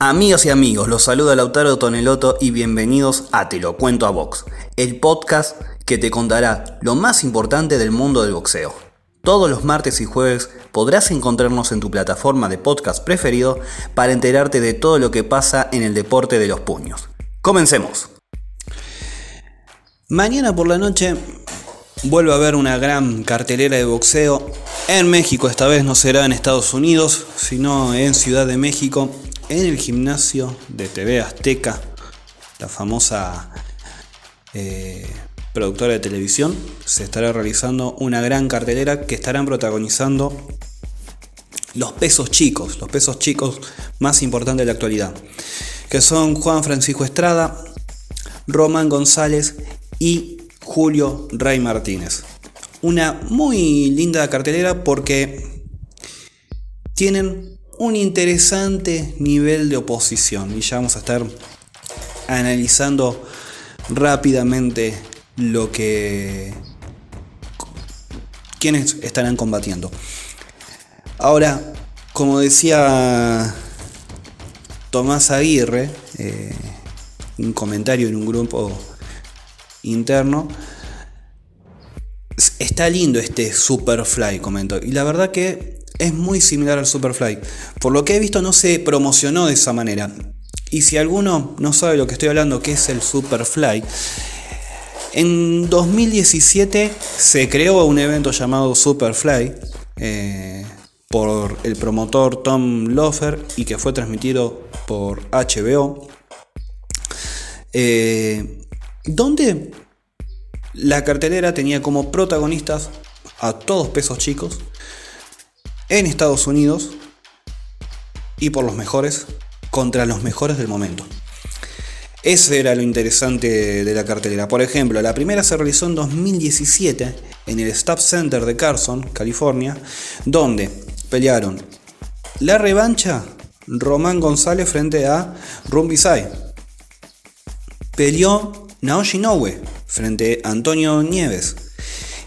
Amigas y amigos, los saluda Lautaro Toneloto y bienvenidos a Te lo cuento a Box, el podcast que te contará lo más importante del mundo del boxeo. Todos los martes y jueves podrás encontrarnos en tu plataforma de podcast preferido para enterarte de todo lo que pasa en el deporte de los puños. Comencemos. Mañana por la noche vuelve a haber una gran cartelera de boxeo en México, esta vez no será en Estados Unidos, sino en Ciudad de México en el gimnasio de TV Azteca, la famosa eh, productora de televisión, se estará realizando una gran cartelera que estarán protagonizando los pesos chicos, los pesos chicos más importantes de la actualidad, que son Juan Francisco Estrada, Román González y Julio Rey Martínez. Una muy linda cartelera porque tienen un interesante nivel de oposición y ya vamos a estar analizando rápidamente lo que quienes estarán combatiendo. Ahora, como decía Tomás Aguirre, eh, un comentario en un grupo interno, está lindo este Superfly, comentó. Y la verdad que es muy similar al Superfly. Por lo que he visto no se promocionó de esa manera. Y si alguno no sabe lo que estoy hablando, que es el Superfly, en 2017 se creó un evento llamado Superfly eh, por el promotor Tom Lofer y que fue transmitido por HBO. Eh, donde la cartelera tenía como protagonistas a todos pesos chicos en Estados Unidos y por los mejores contra los mejores del momento. Ese era lo interesante de la cartelera. Por ejemplo, la primera se realizó en 2017 en el Stop Center de Carson, California, donde pelearon la revancha Román González frente a Rumbisai. Peleó Naoshi Inoue frente a Antonio Nieves.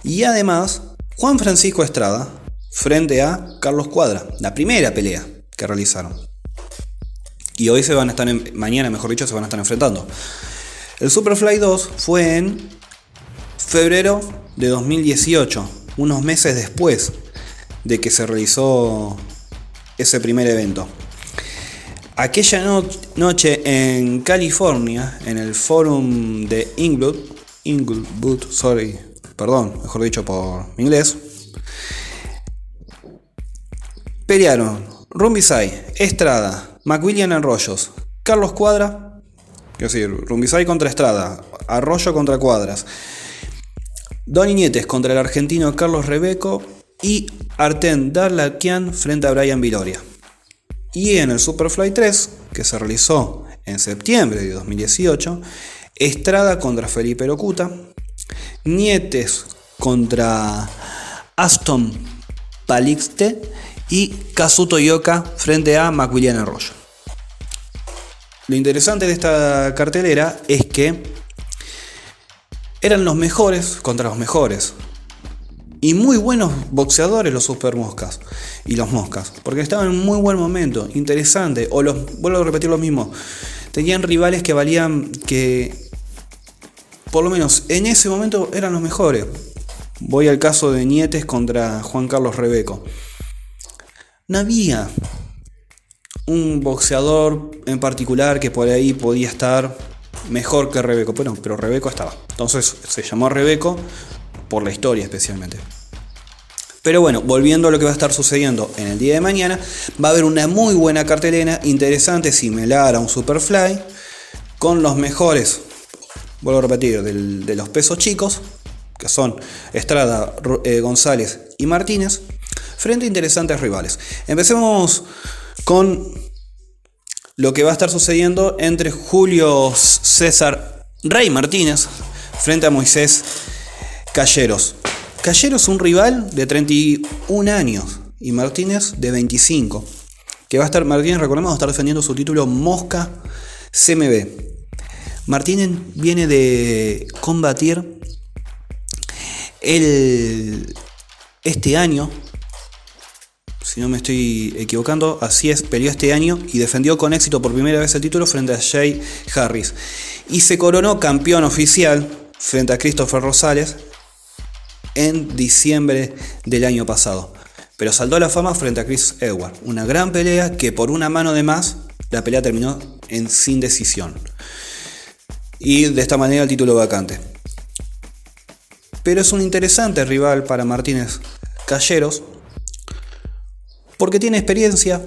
Y además, Juan Francisco Estrada frente a Carlos Cuadra, la primera pelea que realizaron. Y hoy se van a estar, mañana mejor dicho, se van a estar enfrentando. El Superfly 2 fue en febrero de 2018, unos meses después de que se realizó ese primer evento. Aquella noche en California, en el forum de Inglewood, Inglewood, sorry, perdón, mejor dicho por inglés, Pelearon Rumbisay, Estrada, McWilliam Arroyos, Carlos Cuadra, es decir, Rumbisay contra Estrada, Arroyo contra Cuadras, Don Iñetes contra el argentino Carlos Rebeco y Arten Darlakian frente a Brian Viloria. Y en el Superfly 3, que se realizó en septiembre de 2018, Estrada contra Felipe Locuta, Nietes contra Aston Palixte y Kazuto Yoka frente a Macwillian Arroyo. Lo interesante de esta cartelera es que eran los mejores contra los mejores. Y muy buenos boxeadores los super moscas y los moscas. Porque estaban en muy buen momento, interesante. O los, vuelvo a repetir lo mismo. Tenían rivales que valían que, por lo menos en ese momento, eran los mejores. Voy al caso de Nietes contra Juan Carlos Rebeco no había un boxeador en particular que por ahí podía estar mejor que Rebeco. Pero Rebeco estaba. Entonces se llamó Rebeco por la historia especialmente. Pero bueno, volviendo a lo que va a estar sucediendo en el día de mañana, va a haber una muy buena cartelera, interesante, similar a un Superfly, con los mejores, vuelvo a repetir, de los pesos chicos, que son Estrada, eh, González y Martínez, frente a interesantes rivales. Empecemos con lo que va a estar sucediendo entre Julio César Rey Martínez frente a Moisés Calleros. Calleros es un rival de 31 años y Martínez de 25. Que va a estar, Martínez, recordemos, va a estar defendiendo su título Mosca CMB. Martínez viene de combatir el, este año si no me estoy equivocando, así es, peleó este año y defendió con éxito por primera vez el título frente a Jay Harris. Y se coronó campeón oficial frente a Christopher Rosales en diciembre del año pasado. Pero saltó a la fama frente a Chris Edward. Una gran pelea que por una mano de más, la pelea terminó en sin decisión. Y de esta manera el título vacante. Pero es un interesante rival para Martínez Calleros porque tiene experiencia,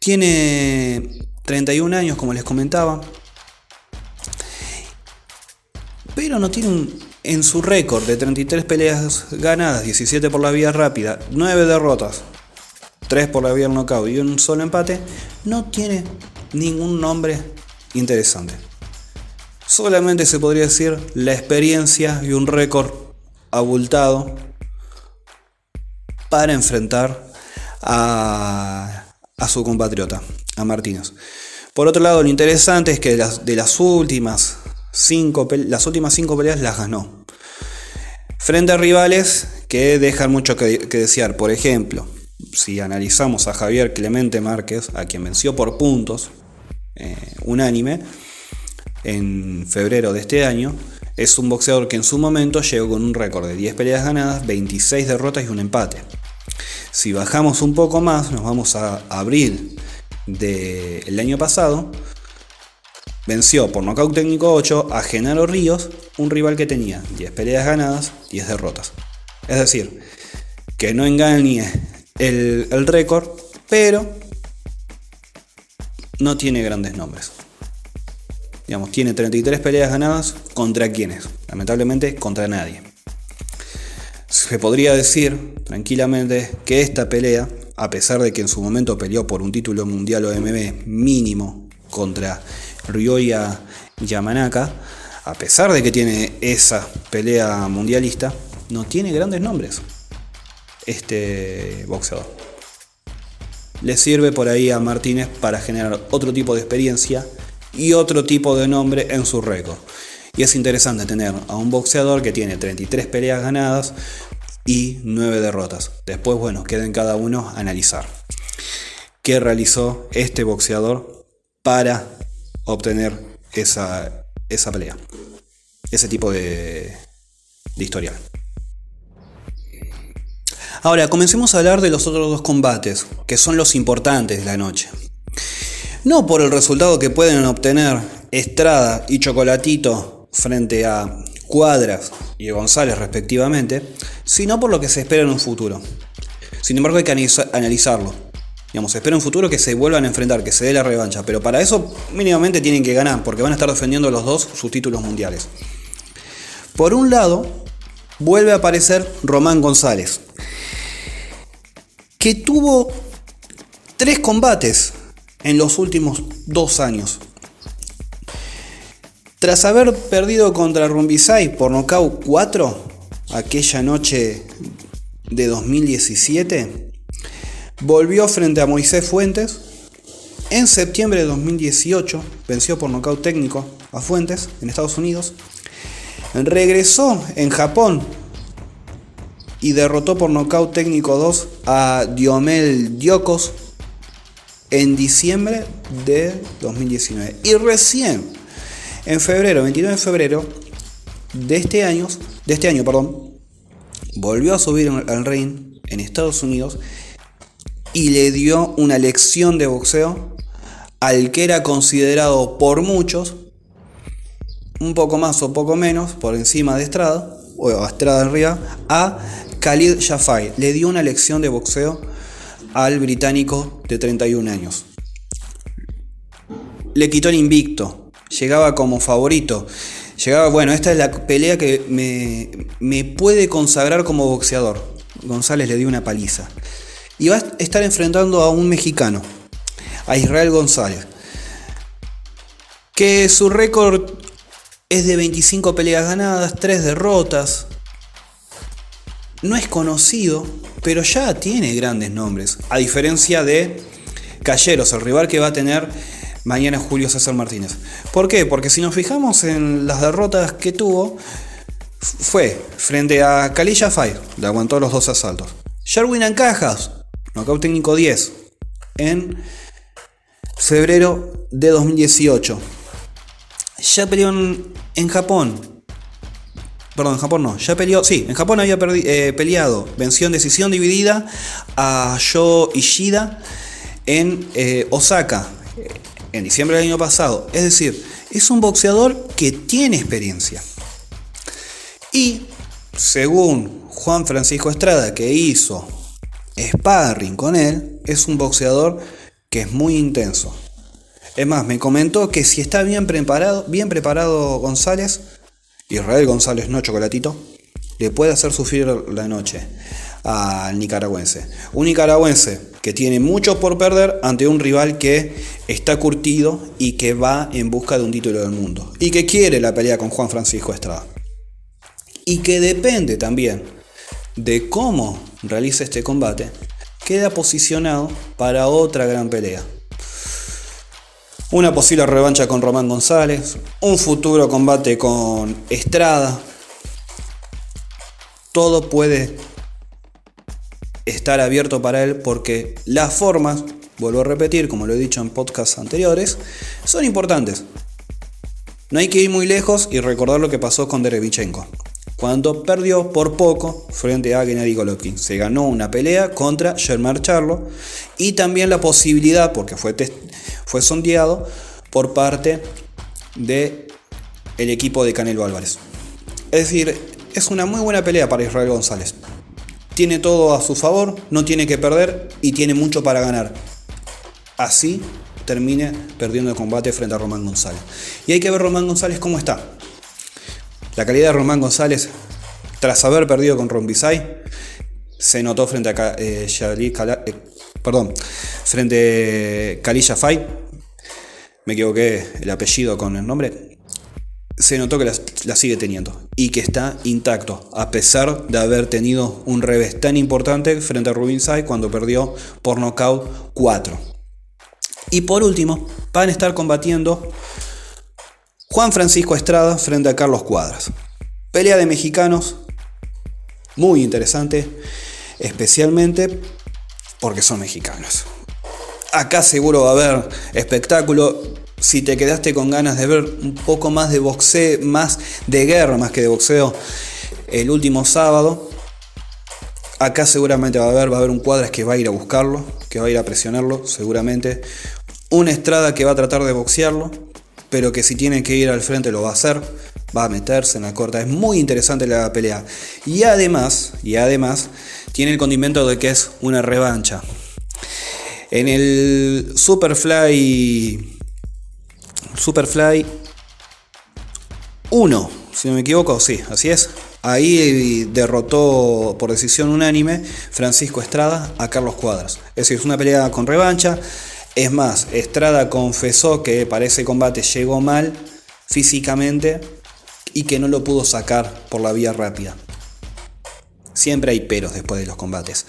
tiene 31 años, como les comentaba, pero no tiene en su récord de 33 peleas ganadas, 17 por la vía rápida, 9 derrotas, 3 por la vía knockout y un solo empate, no tiene ningún nombre interesante. Solamente se podría decir la experiencia y un récord abultado para enfrentar a, su compatriota, a Martínez. Por otro lado, lo interesante es que de las, últimas cinco, las últimas cinco peleas las ganó. Frente a rivales que dejan mucho que, desear. Por ejemplo, si analizamos a Javier Clemente Márquez, a quien venció por puntos, eh, unánime, en febrero de este año, es un boxeador que en su momento llegó con un récord de 10 peleas ganadas, 26 derrotas y un empate. Si bajamos un poco más, nos vamos a abril del año pasado, venció por nocaut técnico 8 a Genaro Ríos, un rival que tenía 10 peleas ganadas, 10 derrotas. Es decir, que no engañe el, récord, pero no tiene grandes nombres. Digamos, tiene 33 peleas ganadas contra quienes, lamentablemente contra nadie. Se podría decir tranquilamente que esta pelea, a pesar de que en su momento peleó por un título mundial OMB mínimo contra Ryoya Yamanaka, a pesar de que tiene esa pelea mundialista, no tiene grandes nombres este boxeador. Le sirve por ahí a Martínez para generar otro tipo de experiencia y otro tipo de nombre en su récord. Y es interesante tener a un boxeador que tiene 33 peleas ganadas y 9 derrotas. Después, bueno, queda en cada uno analizar qué realizó este boxeador para obtener esa, esa pelea, ese tipo de, de historial. Ahora, comencemos a hablar de los otros dos combates, que son los importantes de la noche. No por el resultado que pueden obtener Estrada y Chocolatito frente a Cuadras y González respectivamente, sino por lo que se espera en un futuro. Sin embargo hay que analizarlo. Digamos, espera en un futuro que se vuelvan a enfrentar, que se dé la revancha, pero para eso mínimamente tienen que ganar, porque van a estar defendiendo los dos sus títulos mundiales. Por un lado, vuelve a aparecer Román González, que tuvo tres combates en los últimos dos años. Tras haber perdido contra Rumbisay por nocaut 4 aquella noche de 2017, volvió frente a Moisés Fuentes. En septiembre de 2018 venció por nocaut técnico a Fuentes en Estados Unidos. Regresó en Japón y derrotó por nocaut técnico 2 a Diomel Diocos en diciembre de 2019. Y recién en febrero, 29 de febrero de este año, de este año, perdón, volvió a subir al ring en Estados Unidos y le dio una lección de boxeo al que era considerado por muchos un poco más o poco menos por encima de Estrada o Estrada arriba a Khalid Jafai. Le dio una lección de boxeo al británico de 31 años. Le quitó el invicto, llegaba como favorito. Llegaba, bueno, esta es la pelea que me, puede consagrar como boxeador. González le dio una paliza. Y va a estar enfrentando a un mexicano, a Israel González. Que su récord es de 25 peleas ganadas, 3 derrotas. No es conocido, pero ya tiene grandes nombres. A diferencia de Calleros, el rival que va a tener mañana Julio César Martínez. ¿Por qué? Porque si nos fijamos en las derrotas que tuvo, fue frente a Kalilla Fire, le aguantó los dos asaltos. Sherwin Ancajas, Knockout técnico 10 en febrero de 2018. Ya peleó en, Japón. Perdón, en Japón no. Ya peleó. Sí, en Japón había eh, peleado. Venció en decisión dividida a Sho Ishida en eh, Osaka en diciembre del año pasado. Es decir, es un boxeador que tiene experiencia. Y según Juan Francisco Estrada, que hizo sparring con él, es un boxeador que es muy intenso. Es más, me comentó que si está bien preparado, bien preparado González, Israel González no chocolatito, le puede hacer sufrir la noche al nicaragüense. Un nicaragüense que tiene mucho por perder ante un rival que está curtido y que va en busca de un título del mundo. Y que quiere la pelea con Juan Francisco Estrada. Y que depende también de cómo realiza este combate, queda posicionado para otra gran pelea. Una posible revancha con Román González, un futuro combate con Estrada. Todo puede estar abierto para él porque las formas, vuelvo a repetir, como lo he dicho en podcasts anteriores, son importantes. No hay que ir muy lejos y recordar lo que pasó con Derevichenko, cuando perdió por poco frente a Gennady Golovkin. Se ganó una pelea contra Germán Charlo y también la posibilidad, porque fue, fue sondeado, por parte de el equipo de Canelo Álvarez. Es decir, es una muy buena pelea para Israel González tiene todo a su favor, no tiene que perder y tiene mucho para ganar. Así termine perdiendo el combate frente a Román González. Y hay que ver Román González cómo está. La calidad de Román González, tras haber perdido con Rombisay, se notó frente a eh, eh, perdón, frente a. Me equivoqué el apellido con el nombre se notó que la, sigue teniendo y que está intacto, a pesar de haber tenido un revés tan importante frente a Rubin Sai cuando perdió por nocaut 4. Y por último, van a estar combatiendo Juan Francisco Estrada frente a Carlos Cuadras. Pelea de mexicanos, muy interesante, especialmente porque son mexicanos. Acá seguro va a haber espectáculo, si te quedaste con ganas de ver un poco más de boxeo, más de guerra más que de boxeo el último sábado, acá seguramente va a haber, va a haber un Cuadras que va a ir a buscarlo, que va a ir a presionarlo, seguramente. Una Estrada que va a tratar de boxearlo, pero que si tiene que ir al frente lo va a hacer, va a meterse en la corta. Es muy interesante la pelea. Y además, y además, tiene el condimento de que es una revancha. En el Superfly Superfly 1, si no me equivoco, sí, así es. Ahí derrotó por decisión unánime Francisco Estrada a Carlos Cuadras. Es decir, es una pelea con revancha. Es más, Estrada confesó que para ese combate llegó mal físicamente y que no lo pudo sacar por la vía rápida. Siempre hay peros después de los combates.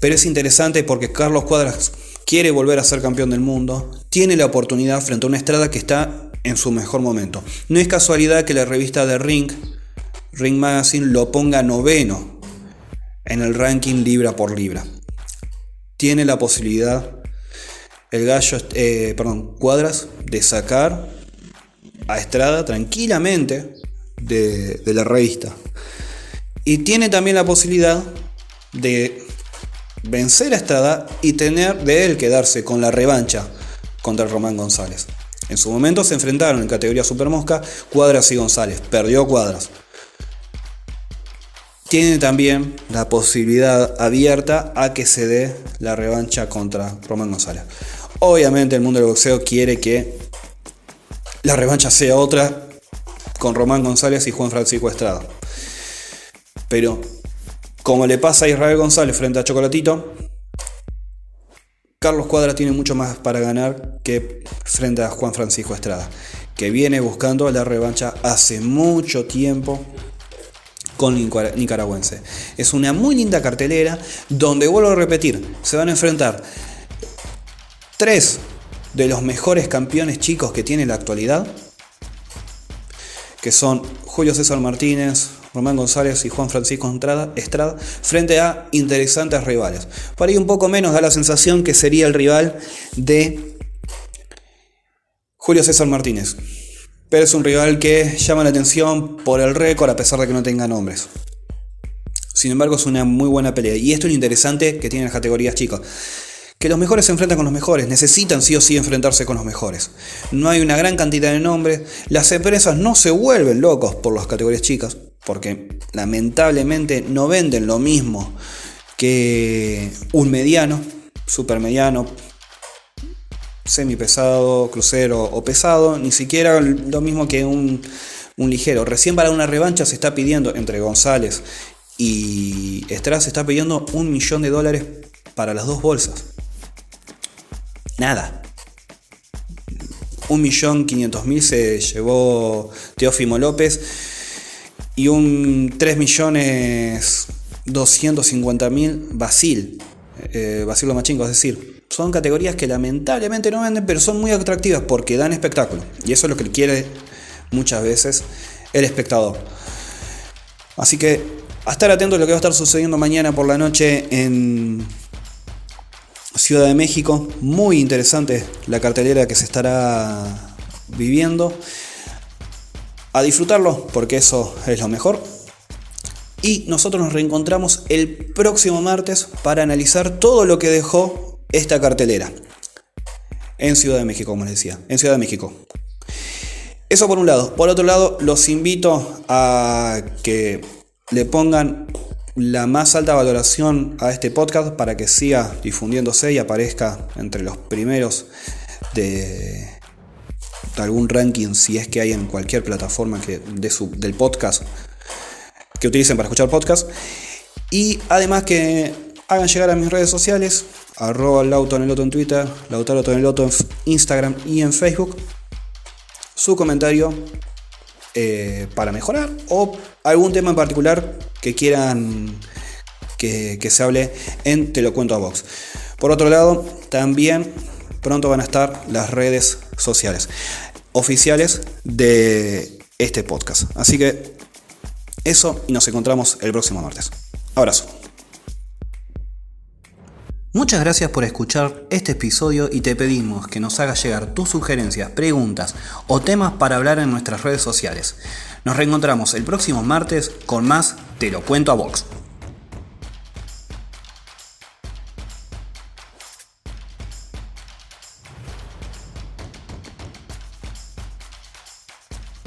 Pero es interesante porque Carlos Cuadras quiere volver a ser campeón del mundo, tiene la oportunidad frente a una estrada que está en su mejor momento. No es casualidad que la revista de Ring, Ring Magazine, lo ponga noveno en el ranking libra por libra. Tiene la posibilidad el gallo, eh, perdón, Cuadras, de sacar a Estrada tranquilamente de, de la revista. Y tiene también la posibilidad de vencer a Estrada y tener de él quedarse con la revancha contra Román González. En su momento se enfrentaron en categoría Supermosca Cuadras y González. Perdió Cuadras. Tiene también la posibilidad abierta a que se dé la revancha contra Román González. Obviamente el mundo del boxeo quiere que la revancha sea otra con Román González y Juan Francisco Estrada. Pero como le pasa a Israel González frente a Chocolatito, Carlos Cuadra tiene mucho más para ganar que frente a Juan Francisco Estrada, que viene buscando la revancha hace mucho tiempo con nicaragüense. Es una muy linda cartelera donde, vuelvo a repetir, se van a enfrentar tres de los mejores campeones chicos que tiene la actualidad, que son Julio César Martínez, Román González y Juan Francisco Estrada, Estrada frente a interesantes rivales. Por ahí un poco menos da la sensación que sería el rival de Julio César Martínez. Pero es un rival que llama la atención por el récord a pesar de que no tenga nombres. Sin embargo, es una muy buena pelea. Y esto es lo interesante que tienen las categorías chicas. Que los mejores se enfrentan con los mejores, necesitan sí o sí enfrentarse con los mejores. No hay una gran cantidad de nombres, las empresas no se vuelven locos por las categorías chicas, porque lamentablemente no venden lo mismo que un mediano, super mediano, semi pesado, crucero o pesado, ni siquiera lo mismo que un, ligero. Recién para una revancha se está pidiendo entre González y Estrada se está pidiendo un millón de dólares para las dos bolsas. Nada. Un millón quinientos mil se llevó Teófimo López y un 3 millones 250 mil Basil, eh, Basil Lomachingo, es decir, son categorías que lamentablemente no venden, pero son muy atractivas porque dan espectáculo. Y eso es lo que quiere muchas veces el espectador. Así que a estar atento a lo que va a estar sucediendo mañana por la noche en Ciudad de México. Muy interesante la cartelera que se estará viviendo a disfrutarlo, porque eso es lo mejor. Y nosotros nos reencontramos el próximo martes para analizar todo lo que dejó esta cartelera. En Ciudad de México, como les decía. En Ciudad de México. Eso por un lado. Por otro lado, los invito a que le pongan la más alta valoración a este podcast para que siga difundiéndose y aparezca entre los primeros de algún ranking, si es que hay en cualquier plataforma que de su, del podcast que utilicen para escuchar podcast. Y además que hagan llegar a mis redes sociales, arroba lautoneloto en Twitter, lautaro en Instagram y en Facebook, su comentario eh, para mejorar o algún tema en particular que quieran que, que se hable en Te lo cuento a Vox. Por otro lado, también pronto van a estar las redes sociales oficiales de este podcast. Así que eso y nos encontramos el próximo martes. Abrazo. Muchas gracias por escuchar este episodio y te pedimos que nos hagas llegar tus sugerencias, preguntas o temas para hablar en nuestras redes sociales. Nos reencontramos el próximo martes con más Te lo cuento a Vox.